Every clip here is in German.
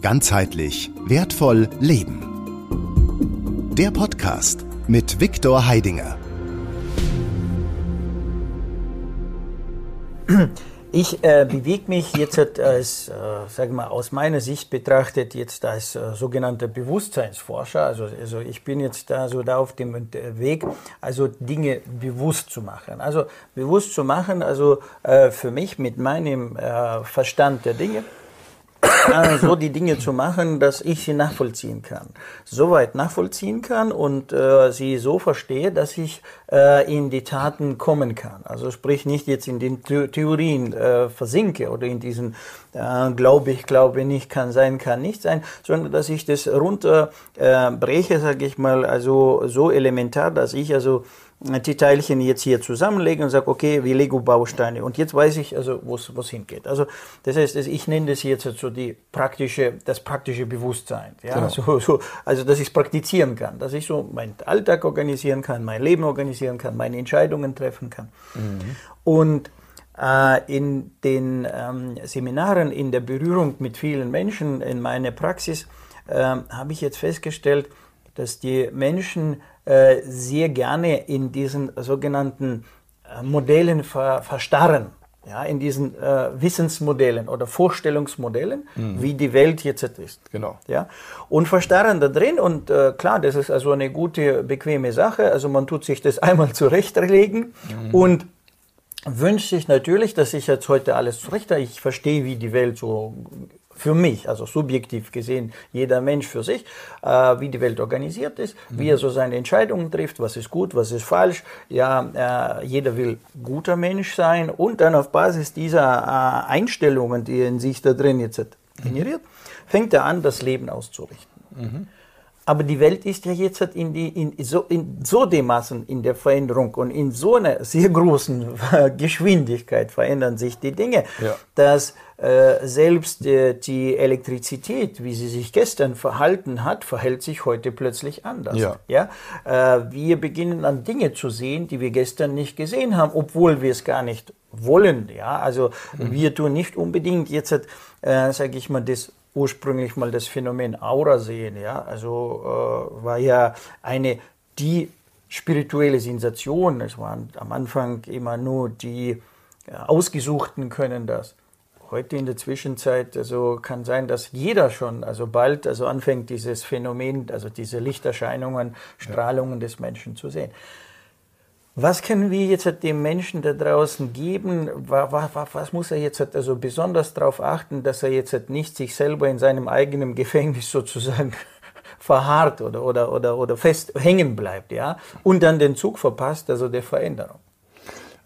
Ganzheitlich wertvoll leben. Der Podcast mit Viktor Heidinger. Ich äh, bewege mich jetzt als, äh, sage mal, aus meiner Sicht betrachtet jetzt als äh, sogenannter Bewusstseinsforscher. Also, also ich bin jetzt da so da auf dem Weg, also Dinge bewusst zu machen. Also bewusst zu machen, also äh, für mich mit meinem äh, Verstand der Dinge äh, so die Dinge zu machen, dass ich sie nachvollziehen kann. Soweit nachvollziehen kann und äh, sie so verstehe, dass ich äh, in die Taten kommen kann. Also sprich nicht jetzt in den The Theorien äh, versinke oder in diesen äh, glaube ich, glaube nicht, kann sein, kann nicht sein, sondern dass ich das runterbreche, äh, sage ich mal, also so elementar, dass ich also die Teilchen jetzt hier zusammenlegen und sage, okay, wie Lego-Bausteine. Und jetzt weiß ich also, wo es hingeht. Also das heißt, ich nenne das jetzt so die praktische, das praktische Bewusstsein. Ja? Genau. So, so, also dass ich es praktizieren kann, dass ich so meinen Alltag organisieren kann, mein Leben organisieren kann, meine Entscheidungen treffen kann. Mhm. Und äh, in den ähm, Seminaren, in der Berührung mit vielen Menschen, in meiner Praxis, äh, habe ich jetzt festgestellt, dass die Menschen äh, sehr gerne in diesen sogenannten äh, Modellen ver verstarren. Ja, in diesen äh, Wissensmodellen oder Vorstellungsmodellen, mhm. wie die Welt jetzt ist. Genau. Ja, und verstarren da drin und äh, klar, das ist also eine gute, bequeme Sache. Also man tut sich das einmal zurechtlegen mhm. und wünscht sich natürlich, dass ich jetzt heute alles zurecht Ich verstehe, wie die Welt so für mich, also subjektiv gesehen, jeder Mensch für sich, äh, wie die Welt organisiert ist, mhm. wie er so seine Entscheidungen trifft, was ist gut, was ist falsch. Ja, äh, jeder will guter Mensch sein und dann auf Basis dieser äh, Einstellungen, die er in sich da drin jetzt generiert, fängt er an, das Leben auszurichten. Mhm. Aber die Welt ist ja jetzt in, die, in, so, in so dermaßen in der Veränderung und in so einer sehr großen Geschwindigkeit verändern sich die Dinge, ja. dass äh, selbst äh, die Elektrizität, wie sie sich gestern verhalten hat, verhält sich heute plötzlich anders. Ja. Ja? Äh, wir beginnen an Dinge zu sehen, die wir gestern nicht gesehen haben, obwohl wir es gar nicht wollen. Ja? Also mhm. wir tun nicht unbedingt jetzt, äh, sage ich mal, das ursprünglich mal das Phänomen Aura sehen. Ja? Also äh, war ja eine die spirituelle Sensation. Es waren am Anfang immer nur die äh, Ausgesuchten können das. Heute in der Zwischenzeit, also kann sein, dass jeder schon, also bald, also anfängt dieses Phänomen, also diese Lichterscheinungen, Strahlungen des Menschen zu sehen. Was können wir jetzt dem Menschen da draußen geben? Was, was, was muss er jetzt also besonders darauf achten, dass er jetzt nicht sich selber in seinem eigenen Gefängnis sozusagen verharrt oder, oder, oder, oder fest hängen bleibt, ja? Und dann den Zug verpasst, also der Veränderung.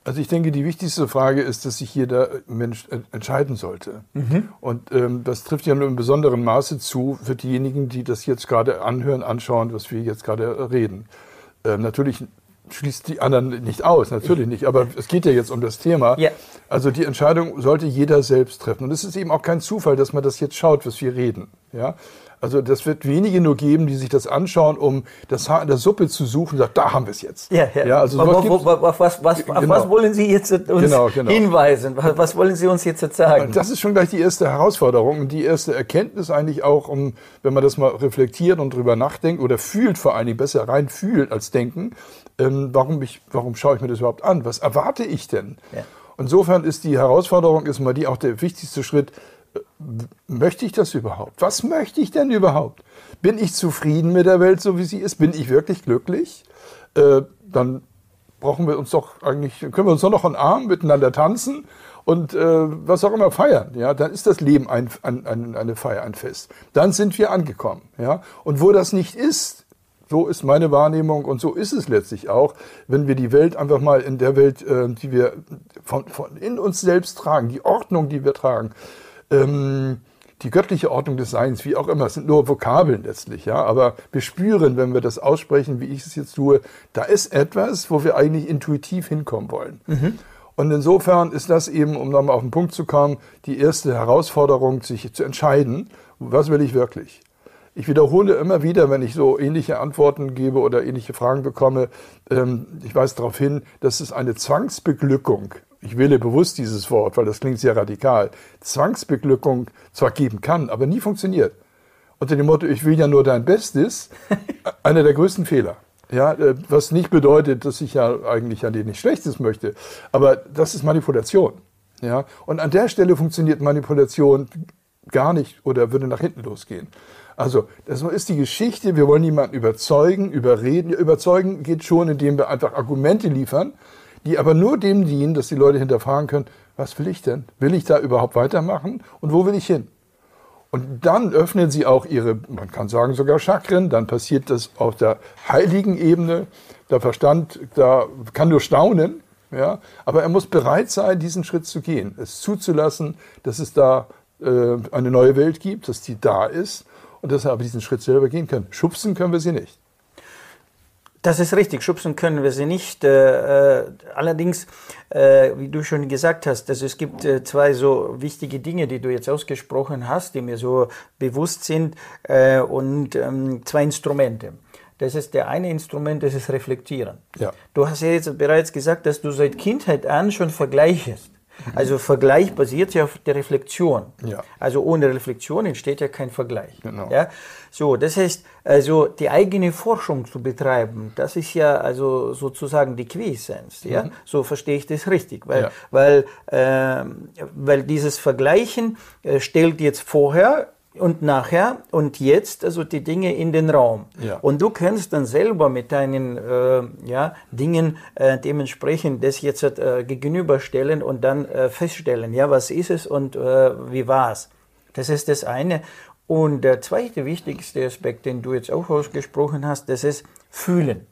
Also ich denke, die wichtigste Frage ist, dass sich hier der Mensch entscheiden sollte. Mhm. Und ähm, das trifft ja nur in besonderem Maße zu für diejenigen, die das jetzt gerade anhören, anschauen, was wir jetzt gerade reden. Ähm, natürlich schließt die anderen nicht aus, natürlich nicht. Aber es geht ja jetzt um das Thema. Ja. Also die Entscheidung sollte jeder selbst treffen. Und es ist eben auch kein Zufall, dass man das jetzt schaut, was wir reden. Ja? Also das wird wenige nur geben, die sich das anschauen, um das Haar in der Suppe zu suchen und sagen, da haben wir es jetzt. Ja, ja. ja also was, was, was, was, genau. was wollen Sie jetzt uns genau, genau. hinweisen? Was wollen Sie uns jetzt sagen? Das ist schon gleich die erste Herausforderung und die erste Erkenntnis eigentlich auch, um, wenn man das mal reflektiert und drüber nachdenkt oder fühlt vor allen Dingen, besser rein fühlt als denken, ähm, warum, ich, warum schaue ich mir das überhaupt an? Was erwarte ich denn? Ja. Insofern ist die Herausforderung, ist mal die auch der wichtigste Schritt, möchte ich das überhaupt? Was möchte ich denn überhaupt? Bin ich zufrieden mit der Welt, so wie sie ist? Bin ich wirklich glücklich? Äh, dann brauchen wir uns doch eigentlich, können wir uns doch noch einen Arm miteinander tanzen und äh, was auch immer feiern. Ja, dann ist das Leben ein, ein, ein, eine Feier, ein Fest. Dann sind wir angekommen. Ja, und wo das nicht ist, so ist meine Wahrnehmung und so ist es letztlich auch, wenn wir die Welt einfach mal in der Welt, äh, die wir von, von in uns selbst tragen, die Ordnung, die wir tragen, ähm, die göttliche Ordnung des Seins, wie auch immer, es sind nur Vokabeln letztlich, ja, aber wir spüren, wenn wir das aussprechen, wie ich es jetzt tue, da ist etwas, wo wir eigentlich intuitiv hinkommen wollen. Mhm. Und insofern ist das eben, um nochmal auf den Punkt zu kommen, die erste Herausforderung, sich zu entscheiden, was will ich wirklich? Ich wiederhole immer wieder, wenn ich so ähnliche Antworten gebe oder ähnliche Fragen bekomme, ähm, ich weise darauf hin, dass es eine Zwangsbeglückung ich wähle bewusst dieses Wort, weil das klingt sehr radikal, Zwangsbeglückung zwar geben kann, aber nie funktioniert. unter dem Motto, ich will ja nur dein Bestes, einer der größten Fehler. Ja, äh, was nicht bedeutet, dass ich ja eigentlich an dir nichts Schlechtes möchte. Aber das ist Manipulation. Ja, und an der Stelle funktioniert Manipulation gar nicht oder würde nach hinten losgehen. Also, das ist die Geschichte. Wir wollen niemanden überzeugen, überreden. Überzeugen geht schon, indem wir einfach Argumente liefern, die aber nur dem dienen, dass die Leute hinterfragen können, was will ich denn? Will ich da überhaupt weitermachen? Und wo will ich hin? Und dann öffnen sie auch ihre, man kann sagen sogar Chakren, dann passiert das auf der heiligen Ebene. Der Verstand, da kann nur staunen, ja, aber er muss bereit sein, diesen Schritt zu gehen, es zuzulassen, dass es da äh, eine neue Welt gibt, dass die da ist und dass er aber diesen Schritt selber gehen kann. Schubsen können wir sie nicht. Das ist richtig, schubsen können wir sie nicht. Äh, äh, allerdings, äh, wie du schon gesagt hast, also es gibt äh, zwei so wichtige Dinge, die du jetzt ausgesprochen hast, die mir so bewusst sind, äh, und ähm, zwei Instrumente. Das ist der eine Instrument, das ist Reflektieren. Ja. Du hast ja jetzt bereits gesagt, dass du seit Kindheit an schon vergleichst. Also Vergleich basiert ja auf der Reflexion. Ja. Also ohne Reflexion entsteht ja kein Vergleich. Genau. Ja? So, das heißt, also die eigene Forschung zu betreiben, das ist ja also sozusagen die Quiescence. Ja? Mhm. So verstehe ich das richtig, weil, ja. weil, äh, weil dieses Vergleichen äh, stellt jetzt vorher und nachher und jetzt, also die Dinge in den Raum. Ja. Und du kannst dann selber mit deinen äh, ja, Dingen äh, dementsprechend das jetzt äh, gegenüberstellen und dann äh, feststellen, ja, was ist es und äh, wie war es. Das ist das eine. Und der zweite wichtigste Aspekt, den du jetzt auch ausgesprochen hast, das ist Fühlen.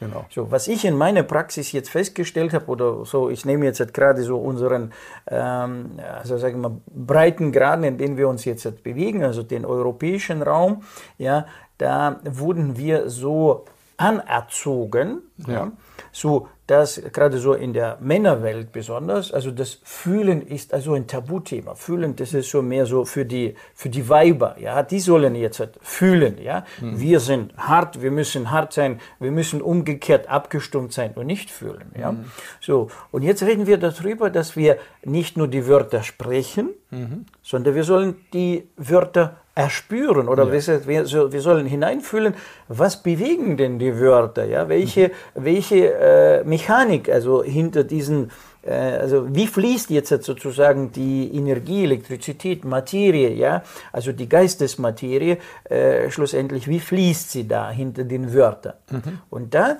Genau. So, was ich in meiner Praxis jetzt festgestellt habe, oder so, ich nehme jetzt halt gerade so unseren, ähm, also sagen wir, breiten Graden, in denen wir uns jetzt halt bewegen, also den europäischen Raum, ja, da wurden wir so anerzogen, ja. ja so dass gerade so in der Männerwelt besonders, also das Fühlen ist also ein Tabuthema. Fühlen, das ist so mehr so für die, für die Weiber, ja, die sollen jetzt halt fühlen, ja. Mhm. Wir sind hart, wir müssen hart sein, wir müssen umgekehrt abgestumpft sein und nicht fühlen, ja. Mhm. So. Und jetzt reden wir darüber, dass wir nicht nur die Wörter sprechen, mhm. sondern wir sollen die Wörter erspüren oder ja. wir, wir, sollen hineinfühlen, was bewegen denn die Wörter, ja, welche, mhm. welche äh, Mechanik also hinter diesen, äh, also wie fließt jetzt sozusagen die Energie, Elektrizität, Materie, ja, also die Geistesmaterie, äh, schlussendlich, wie fließt sie da hinter den Wörtern? Mhm. Und da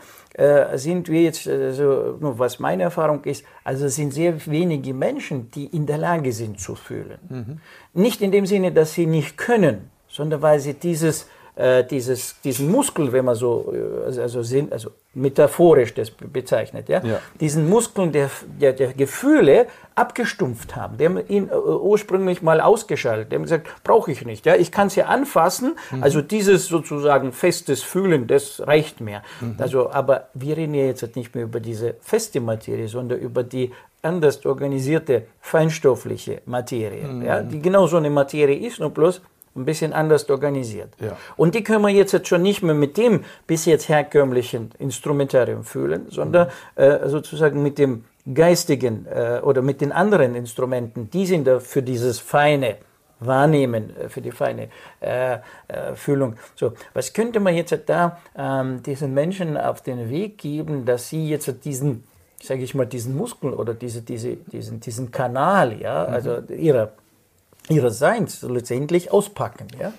sind wir jetzt, also, was meine Erfahrung ist, also sind sehr wenige Menschen, die in der Lage sind zu fühlen. Mhm. Nicht in dem Sinne, dass sie nicht können, sondern weil sie dieses äh, dieses, diesen Muskel, wenn man so, äh, also, sind, also metaphorisch das bezeichnet, ja, ja. diesen Muskeln der, der, der Gefühle abgestumpft haben. Die haben ihn äh, ursprünglich mal ausgeschaltet. Die haben gesagt, brauche ich nicht. Ja, ich kann es ja anfassen. Mhm. Also dieses sozusagen festes Fühlen, das reicht mir. Mhm. Also, aber wir reden ja jetzt nicht mehr über diese feste Materie, sondern über die anders organisierte feinstoffliche Materie, mhm. ja, die genau so eine Materie ist, nur bloß ein bisschen anders organisiert. Ja. Und die können wir jetzt schon nicht mehr mit dem bis jetzt herkömmlichen Instrumentarium fühlen, sondern mhm. äh, sozusagen mit dem geistigen äh, oder mit den anderen Instrumenten. Die sind da für dieses feine Wahrnehmen, äh, für die feine äh, äh, Fühlung. So, was könnte man jetzt da ähm, diesen Menschen auf den Weg geben, dass sie jetzt diesen sage ich mal, diesen Muskel oder diese, diese, diesen, diesen Kanal, ja, also mhm. ihrer ihres Seins letztendlich auspacken. Ja?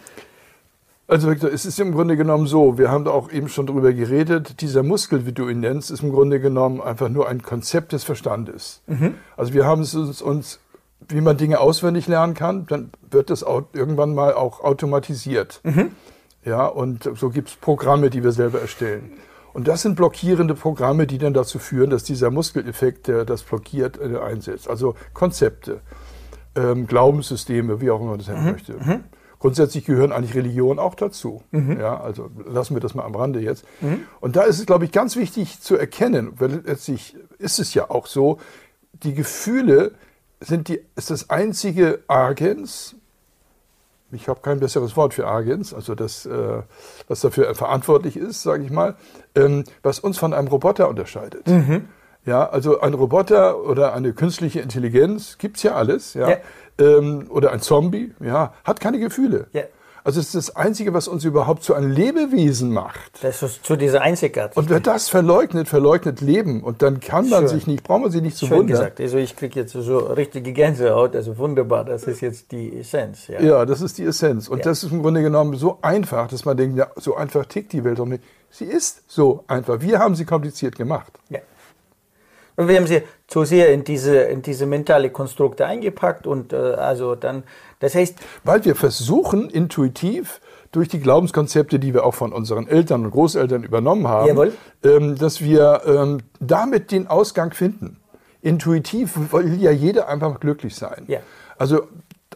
Also Victor, es ist im Grunde genommen so, wir haben da auch eben schon drüber geredet, dieser Muskel, wie du ihn nennst, ist im Grunde genommen einfach nur ein Konzept des Verstandes. Mhm. Also wir haben es uns, uns, wie man Dinge auswendig lernen kann, dann wird das irgendwann mal auch automatisiert. Mhm. Ja, und so gibt es Programme, die wir selber erstellen. Und das sind blockierende Programme, die dann dazu führen, dass dieser Muskeleffekt, der das blockiert, äh, einsetzt. Also Konzepte ähm, Glaubenssysteme, wie auch immer man das nennen mhm. möchte. Mhm. Grundsätzlich gehören eigentlich Religionen auch dazu. Mhm. Ja, also lassen wir das mal am Rande jetzt. Mhm. Und da ist es, glaube ich, ganz wichtig zu erkennen, weil letztlich ist es ja auch so, die Gefühle sind die, ist das einzige Agens, ich habe kein besseres Wort für Agens, also das, äh, was dafür verantwortlich ist, sage ich mal, ähm, was uns von einem Roboter unterscheidet. Mhm. Ja, also ein Roboter oder eine künstliche Intelligenz gibt's ja alles, ja. ja. Ähm, oder ein Zombie, ja, hat keine Gefühle. Ja. Also es ist das Einzige, was uns überhaupt zu einem Lebewesen macht. Das ist zu dieser Einzigartigkeit. Und wer das verleugnet, verleugnet Leben. Und dann kann man Schön. sich nicht, braucht man sich nicht zu Schön wundern. gesagt. Also ich kriege jetzt so richtige Gänsehaut. Also wunderbar. Das ist jetzt die Essenz. Ja. Ja, das ist die Essenz. Und Ja. das ist im Grunde genommen so einfach, dass man denkt, ja, so einfach tickt die Welt doch nicht. Sie ist so einfach. Wir haben sie kompliziert gemacht. Ja. Und wir haben sie zu sehr in diese, in diese mentale Konstrukte eingepackt und äh, also dann, das heißt, Weil wir versuchen, intuitiv durch die Glaubenskonzepte, die wir auch von unseren Eltern und Großeltern übernommen haben, ähm, dass wir ähm, damit den Ausgang finden. Intuitiv will ja jeder einfach glücklich sein. Ja. Also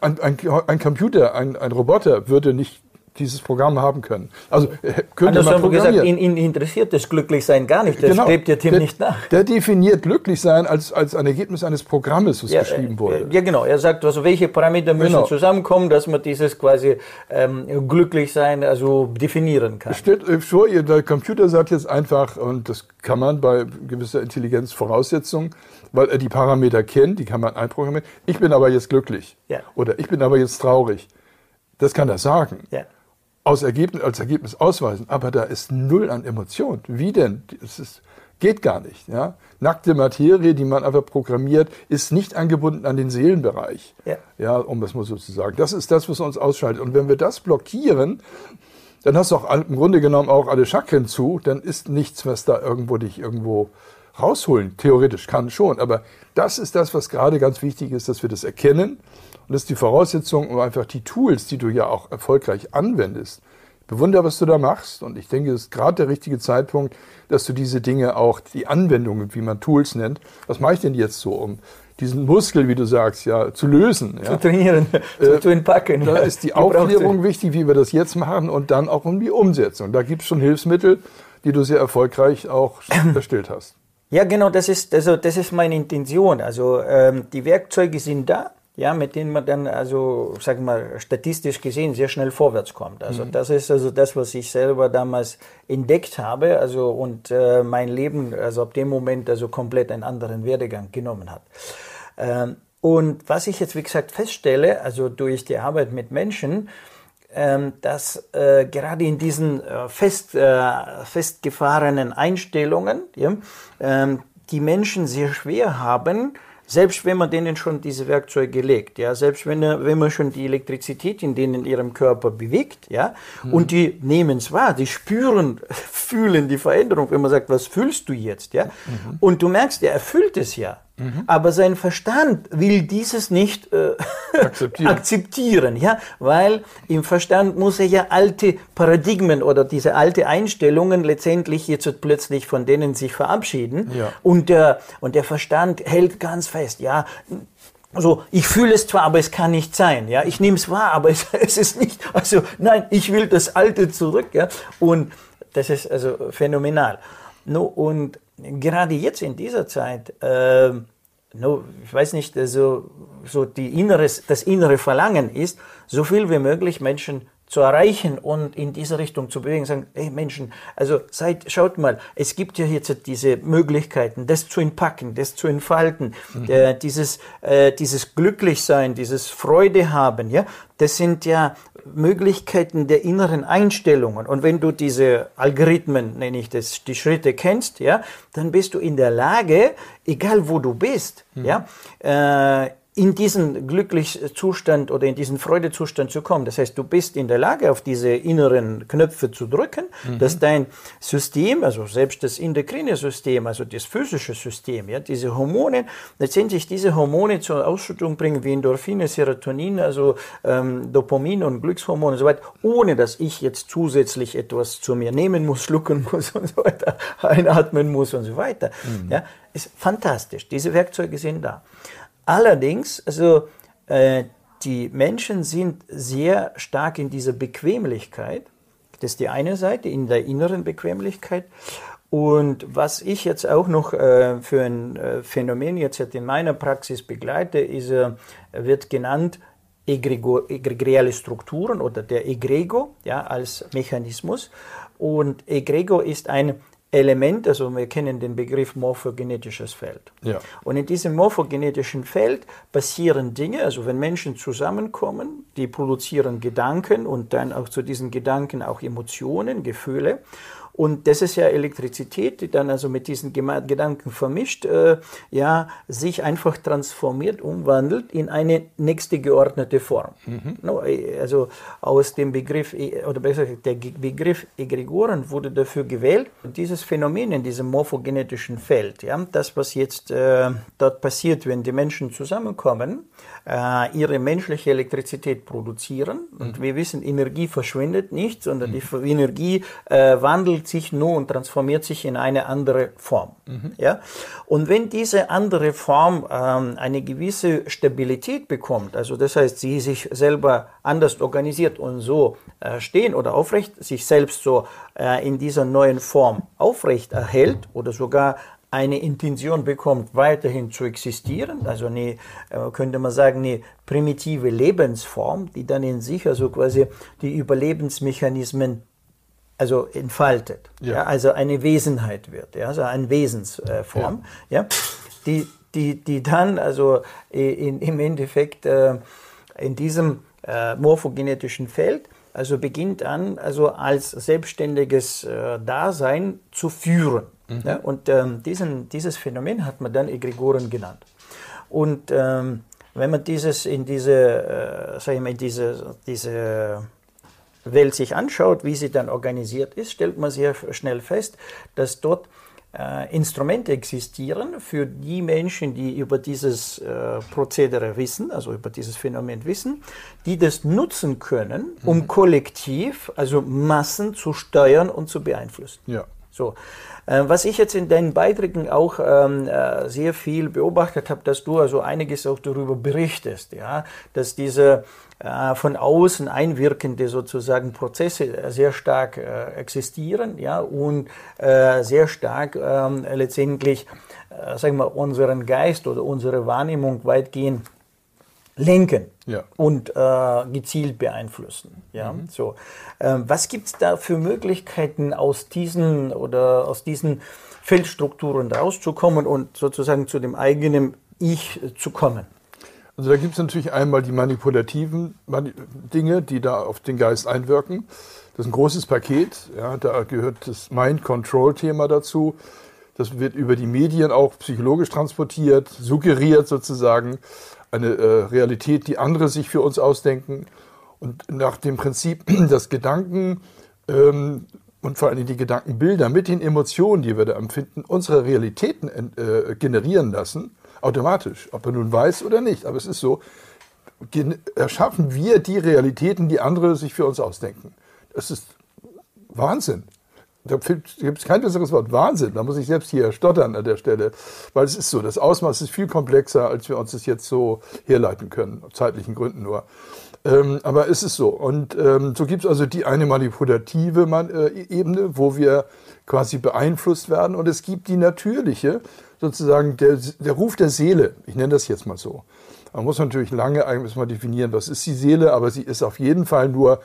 ein, ein, ein Computer, ein, ein Roboter würde nicht dieses Programm haben können. Also äh, könnte man andersrum gesagt, programmieren. ihn, ihn interessiert das Glücklichsein gar nicht. Das strebt ja dem der, nicht nach. Der definiert glücklich sein als, als ein Ergebnis eines Programmes, was geschrieben äh, wurde. Ja, genau. Er sagt, also welche Parameter müssen Genau. zusammenkommen, dass man dieses quasi ähm, Glücklichsein also definieren kann. Stellt euch vor, ihr, der Computer sagt jetzt einfach, und das kann man bei gewisser Intelligenzvoraussetzung, weil er die Parameter kennt, die kann man einprogrammieren. Ich bin aber jetzt glücklich. Ja. Oder ich bin aber jetzt traurig. Das kann er sagen. Ja. Aus Ergebnis, als Ergebnis ausweisen. Aber da ist null an Emotion. Wie denn? Das ist, geht gar nicht. Ja? Nackte Materie, die man einfach programmiert, ist nicht angebunden an den Seelenbereich. Ja. Ja, um das mal so zu sagen. Das ist das, was uns ausschaltet. Und wenn wir das blockieren, dann hast du auch im Grunde genommen auch alle Chakren zu, dann ist nichts, was da irgendwo dich irgendwo rausholen. Theoretisch kann schon, aber das ist das, was gerade ganz wichtig ist, dass wir das erkennen. Und das ist die Voraussetzung, um einfach die Tools, die du ja auch erfolgreich anwendest. Ich bewundere, was du da machst. Und ich denke, es ist gerade der richtige Zeitpunkt, dass du diese Dinge auch, die Anwendungen, wie man Tools nennt, was mache ich denn jetzt so, um diesen Muskel, wie du sagst, ja, zu lösen. Ja? Zu trainieren, zu, zu entpacken. Da ja. ist die Aufklärung wichtig, wie wir das jetzt machen und dann auch um die Umsetzung. Da gibt es schon Hilfsmittel, die du sehr erfolgreich auch erstellt hast. Ja, genau, das ist, also, das ist meine Intention. Also ähm, die Werkzeuge sind da, ja, mit denen man dann, also sag mal, statistisch gesehen sehr schnell vorwärts kommt. Also das ist also das, was ich selber damals entdeckt habe, also und äh, mein Leben, also ab dem Moment also komplett einen anderen Werdegang genommen hat. Ähm, und was ich jetzt, wie gesagt, feststelle, also durch die Arbeit mit Menschen, dass äh, gerade in diesen äh, fest, äh, festgefahrenen Einstellungen ja, ähm, die Menschen sehr schwer haben, selbst wenn man denen schon diese Werkzeuge legt, ja, selbst wenn, er- wenn man schon die Elektrizität in denen in ihrem Körper bewegt, ja, und die nehmen es wahr, die spüren, fühlen die Veränderung, wenn man sagt, was fühlst du jetzt, ja, und du merkst, ja, er fühlt es ja, aber sein Verstand will dieses nicht äh, Akzeptieren. akzeptieren, ja, weil im Verstand muss er ja alte Paradigmen oder diese alte Einstellungen letztendlich jetzt plötzlich von denen sich verabschieden Ja. und der und der Verstand hält ganz fest, ja. Also ich fühle es zwar, aber es kann nicht sein. Ja, ich nehme es wahr, aber es, es ist nicht. Also nein, ich will das Alte zurück. Ja, und das ist also phänomenal. No, und gerade jetzt in dieser Zeit, ähm, no, ich weiß nicht, also so die inneres, das innere Verlangen ist, so viel wie möglich Menschen zu erreichen und in diese Richtung zu bewegen, sagen, hey Menschen, also seid, schaut mal, es gibt ja jetzt diese Möglichkeiten, das zu entpacken, das zu entfalten, äh, dieses, äh, dieses Glücklichsein, dieses Freude haben, ja, das sind ja Möglichkeiten der inneren Einstellungen. Und wenn du diese Algorithmen, nenne ich das, die Schritte kennst, ja, dann bist du in der Lage, egal wo du bist, ja, äh, in diesen Glücklichzustand oder in diesen Freudezustand zu kommen. Das heißt, du bist in der Lage, auf diese inneren Knöpfe zu drücken, dass dein System, also selbst das endokrine System, also das physische System, ja, diese Hormone, letztendlich diese Hormone zur Ausschüttung bringen, wie Endorphine, Serotonin, also ähm, Dopamin und Glückshormone und so weiter, ohne dass ich jetzt zusätzlich etwas zu mir nehmen muss, schlucken muss und so weiter, einatmen muss und so weiter. Ja, ist fantastisch. Diese Werkzeuge sind da. Allerdings, also äh, die Menschen sind sehr stark in dieser Bequemlichkeit. Das ist die eine Seite, in der inneren Bequemlichkeit. Und was ich jetzt auch noch äh, für ein äh, Phänomen jetzt in meiner Praxis begleite, ist, äh, wird genannt Egrego, egregiale Strukturen oder der Egrego ja, als Mechanismus. Und Egrego ist ein Element, also wir kennen den Begriff morphogenetisches Feld. Ja. Und in diesem morphogenetischen Feld passieren Dinge, also wenn Menschen zusammenkommen, die produzieren Gedanken und dann auch zu diesen Gedanken auch Emotionen, Gefühle. Und das ist ja Elektrizität, die dann also mit diesen Gedanken vermischt, äh, ja, sich einfach transformiert, umwandelt in eine nächste geordnete Form. Mhm. No, also aus dem Begriff, e, oder besser gesagt, der Begriff Egregoren wurde dafür gewählt, dieses Phänomen in diesem morphogenetischen Feld, ja, das, was jetzt äh, dort passiert, wenn die Menschen zusammenkommen, äh, ihre menschliche Elektrizität produzieren. Und mhm. wir wissen, Energie verschwindet nicht, sondern mhm. die Energie äh, wandelt sich nur und transformiert sich in eine andere Form. Mhm. Ja? Und wenn diese andere Form ähm, eine gewisse Stabilität bekommt, also das heißt, sie sich selber anders organisiert und so äh, stehen oder aufrecht, sich selbst so äh, in dieser neuen Form aufrecht erhält oder sogar eine Intention bekommt, weiterhin zu existieren, also eine, äh, könnte man sagen, eine primitive Lebensform, die dann in sich also quasi die Überlebensmechanismen also entfaltet, ja. ja also eine Wesenheit wird, ja, also eine Wesensform, ja. ja, die, die, die dann also in, im Endeffekt äh, in diesem äh, morphogenetischen Feld also beginnt an, also als selbstständiges äh, Dasein zu führen. Mhm. Ja, und ähm, diesen, dieses Phänomen hat man dann Egregoren genannt. Und ähm, wenn man dieses in diese, äh, sag ich mal, diese, diese Welt sich anschaut, wie sie dann organisiert ist, stellt man sehr schnell fest, dass dort äh, Instrumente existieren für die Menschen, die über dieses äh, Prozedere wissen, also über dieses Phänomen wissen, die das nutzen können, um mhm. kollektiv, also Massen zu steuern und zu beeinflussen. Ja. So. Äh, was ich jetzt in deinen Beiträgen auch ähm, äh, sehr viel beobachtet habe, dass du also einiges auch darüber berichtest, ja, dass diese äh, von außen einwirkende sozusagen Prozesse sehr stark äh, existieren, ja, und äh, sehr stark ähm, letztendlich, äh, sagen wir, unseren Geist oder unsere Wahrnehmung weitgehend lenken ja. und äh, gezielt beeinflussen. Ja, mhm. so. Ähm, was gibt es da für Möglichkeiten aus diesen oder aus diesen Feldstrukturen rauszukommen und sozusagen zu dem eigenen Ich zu kommen? Also da gibt es natürlich einmal die manipulativen Dinge, die da auf den Geist einwirken. Das ist ein großes Paket. Ja, da gehört das Mind-Control-Thema dazu. Das wird über die Medien auch psychologisch transportiert, suggeriert sozusagen eine äh, Realität, die andere sich für uns ausdenken. Und nach dem Prinzip, dass Gedanken ähm, und vor allem die Gedankenbilder mit den Emotionen, die wir da empfinden, unsere Realitäten äh, generieren lassen, automatisch, ob er nun weiß oder nicht. Aber es ist so, erschaffen wir die Realitäten, die andere sich für uns ausdenken. Das ist Wahnsinn. Da gibt es kein besseres Wort. Wahnsinn. Da muss ich selbst hier stottern an der Stelle. Weil es ist so, das Ausmaß ist viel komplexer, als wir uns das jetzt so herleiten können. Aus zeitlichen Gründen nur. Ähm, aber es ist so. Und ähm, so gibt es also die eine manipulative Man äh, Ebene, wo wir quasi beeinflusst werden. Und es gibt die natürliche, sozusagen der, der Ruf der Seele. Ich nenne das jetzt mal so. Man muss natürlich lange eigentlich mal definieren, was ist die Seele, aber sie ist auf jeden Fall nur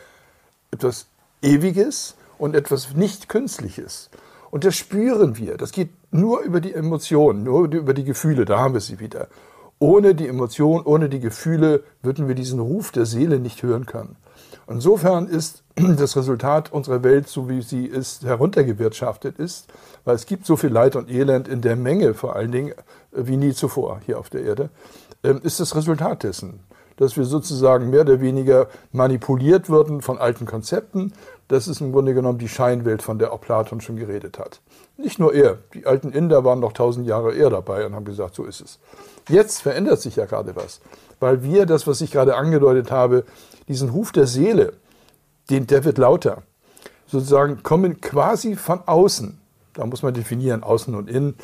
etwas Ewiges und etwas nicht Künstliches. Und das spüren wir. Das geht nur über die Emotionen, nur über die Gefühle. Da haben wir sie wieder. Ohne die Emotionen, ohne die Gefühle würden wir diesen Ruf der Seele nicht hören können. Insofern ist das Resultat unserer Welt, so wie sie ist, heruntergewirtschaftet ist, weil es gibt so viel Leid und Elend in der Menge vor allen Dingen wie nie zuvor hier auf der Erde, ähm, ist das Resultat dessen dass wir sozusagen mehr oder weniger manipuliert würden von alten Konzepten. Das ist im Grunde genommen die Scheinwelt, von der auch Platon schon geredet hat. Nicht nur er, die alten Inder waren noch tausend Jahre eher dabei und haben gesagt, so ist es. Jetzt verändert sich ja gerade was, weil wir das, was ich gerade angedeutet habe, diesen Ruf der Seele, den der wird lauter, sozusagen kommen quasi von außen. Da muss man definieren, außen und innen.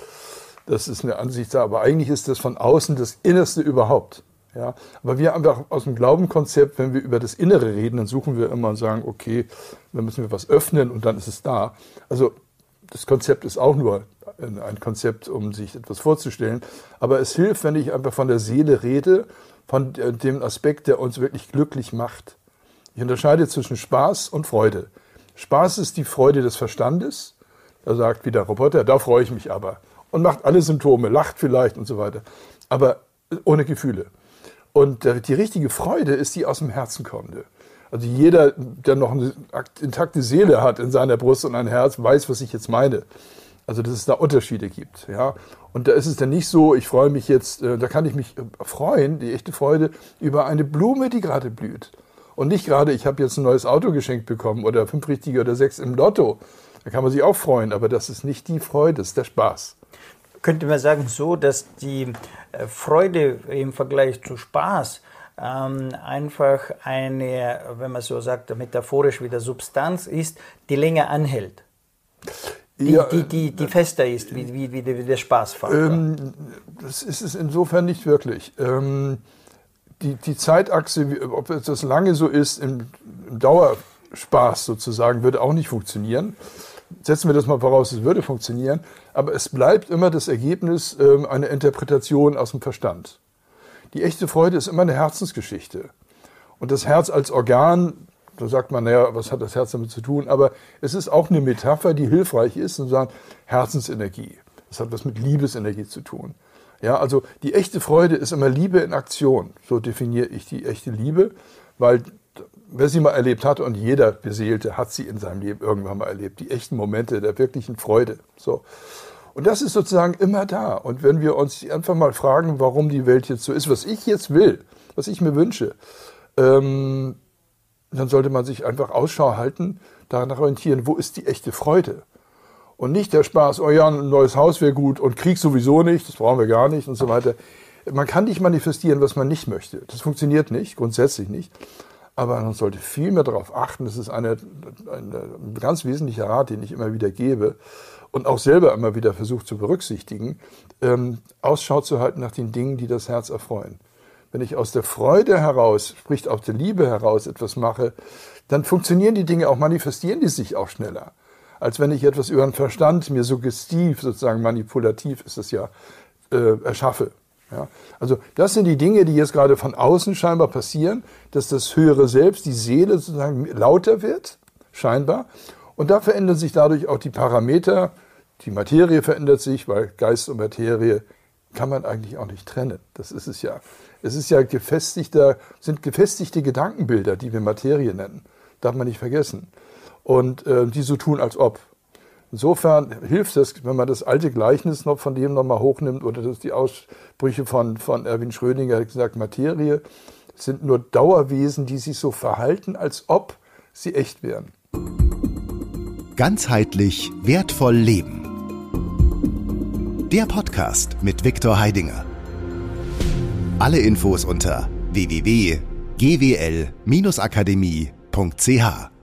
Das ist eine Ansichtssache, aber eigentlich ist das von außen das Innerste überhaupt. Ja, aber wir einfach aus dem Glaubenkonzept, wenn wir über das Innere reden, dann suchen wir immer und sagen, okay, dann müssen wir was öffnen und dann ist es da. Also das Konzept ist auch nur ein Konzept, um sich etwas vorzustellen. Aber es hilft, wenn ich einfach von der Seele rede, von dem Aspekt, der uns wirklich glücklich macht. Ich unterscheide zwischen Spaß und Freude. Spaß ist die Freude des Verstandes. Da sagt wieder Roboter, da freue ich mich aber. Und macht alle Symptome, lacht vielleicht und so weiter. Aber ohne Gefühle. Und die richtige Freude ist die aus dem Herzen kommende. Also jeder, der noch eine intakte Seele hat in seiner Brust und ein Herz, weiß, was ich jetzt meine. Also dass es da Unterschiede gibt. Ja? Und da ist es dann nicht so, ich freue mich jetzt, äh, da kann ich mich äh, freuen, die echte Freude, über eine Blume, die gerade blüht. Und nicht gerade, ich habe jetzt ein neues Auto geschenkt bekommen oder fünf richtige oder sechs im Lotto. Da kann man sich auch freuen, aber das ist nicht die Freude, das ist der Spaß. Könnte man sagen, so, dass die äh, Freude im Vergleich zu Spaß ähm, einfach eine, wenn man so sagt, metaphorisch wieder Substanz ist, die länger anhält. Die, ja, die, die, die, fester ist, wie, wie, wie, der Spaßfaktor. Ähm, das ist es insofern nicht wirklich. Ähm, die, die Zeitachse, ob das lange so ist, im, im Dauerspaß sozusagen, würde auch nicht funktionieren. Setzen wir das mal voraus, es würde funktionieren. Aber es bleibt immer das Ergebnis äh, einer Interpretation aus dem Verstand. Die echte Freude ist immer eine Herzensgeschichte. Und das Herz als Organ, da sagt man, naja, was hat das Herz damit zu tun? Aber es ist auch eine Metapher, die hilfreich ist und sagt Herzensenergie. Das hat was mit Liebesenergie zu tun. Ja, also die echte Freude ist immer Liebe in Aktion. So definiere ich die echte Liebe, weil wer sie mal erlebt hat und jeder Beseelte hat sie in seinem Leben irgendwann mal erlebt, die echten Momente der wirklichen Freude. So. Und das ist sozusagen immer da. Und wenn wir uns einfach mal fragen, warum die Welt jetzt so ist, was ich jetzt will, was ich mir wünsche, ähm, dann sollte man sich einfach Ausschau halten, daran orientieren, wo ist die echte Freude? Und nicht der Spaß, oh ja, ein neues Haus wäre gut und Krieg sowieso nicht, das brauchen wir gar nicht und so weiter. Man kann nicht manifestieren, was man nicht möchte. Das funktioniert nicht, grundsätzlich nicht. Aber man sollte viel mehr darauf achten, das ist eine, eine, ein ganz wesentlicher Rat, den ich immer wieder gebe und auch selber immer wieder versuche zu berücksichtigen, ähm, Ausschau zu halten nach den Dingen, die das Herz erfreuen. Wenn ich aus der Freude heraus, sprich aus der Liebe heraus etwas mache, dann funktionieren die Dinge auch, manifestieren die sich auch schneller. Als wenn ich etwas über den Verstand mir suggestiv, sozusagen manipulativ ist es ja, äh, erschaffe. Ja, also das sind die Dinge, die jetzt gerade von außen scheinbar passieren, dass das höhere Selbst, die Seele sozusagen lauter wird, scheinbar. Und da verändern sich dadurch auch die Parameter, die Materie verändert sich, weil Geist und Materie kann man eigentlich auch nicht trennen. Das ist es ja. Es ist ja gefestigter, sind gefestigte Gedankenbilder, die wir Materie nennen. Darf man nicht vergessen. Und äh, die so tun, als ob. Insofern hilft es, wenn man das alte Gleichnis noch von dem nochmal hochnimmt oder das die Aussprüche von, von Erwin Schrödinger gesagt, Materie sind nur Dauerwesen, die sich so verhalten, als ob sie echt wären. Ganzheitlich wertvoll leben. Der Podcast mit Viktor Heidinger. Alle Infos unter www.gwl-akademie.ch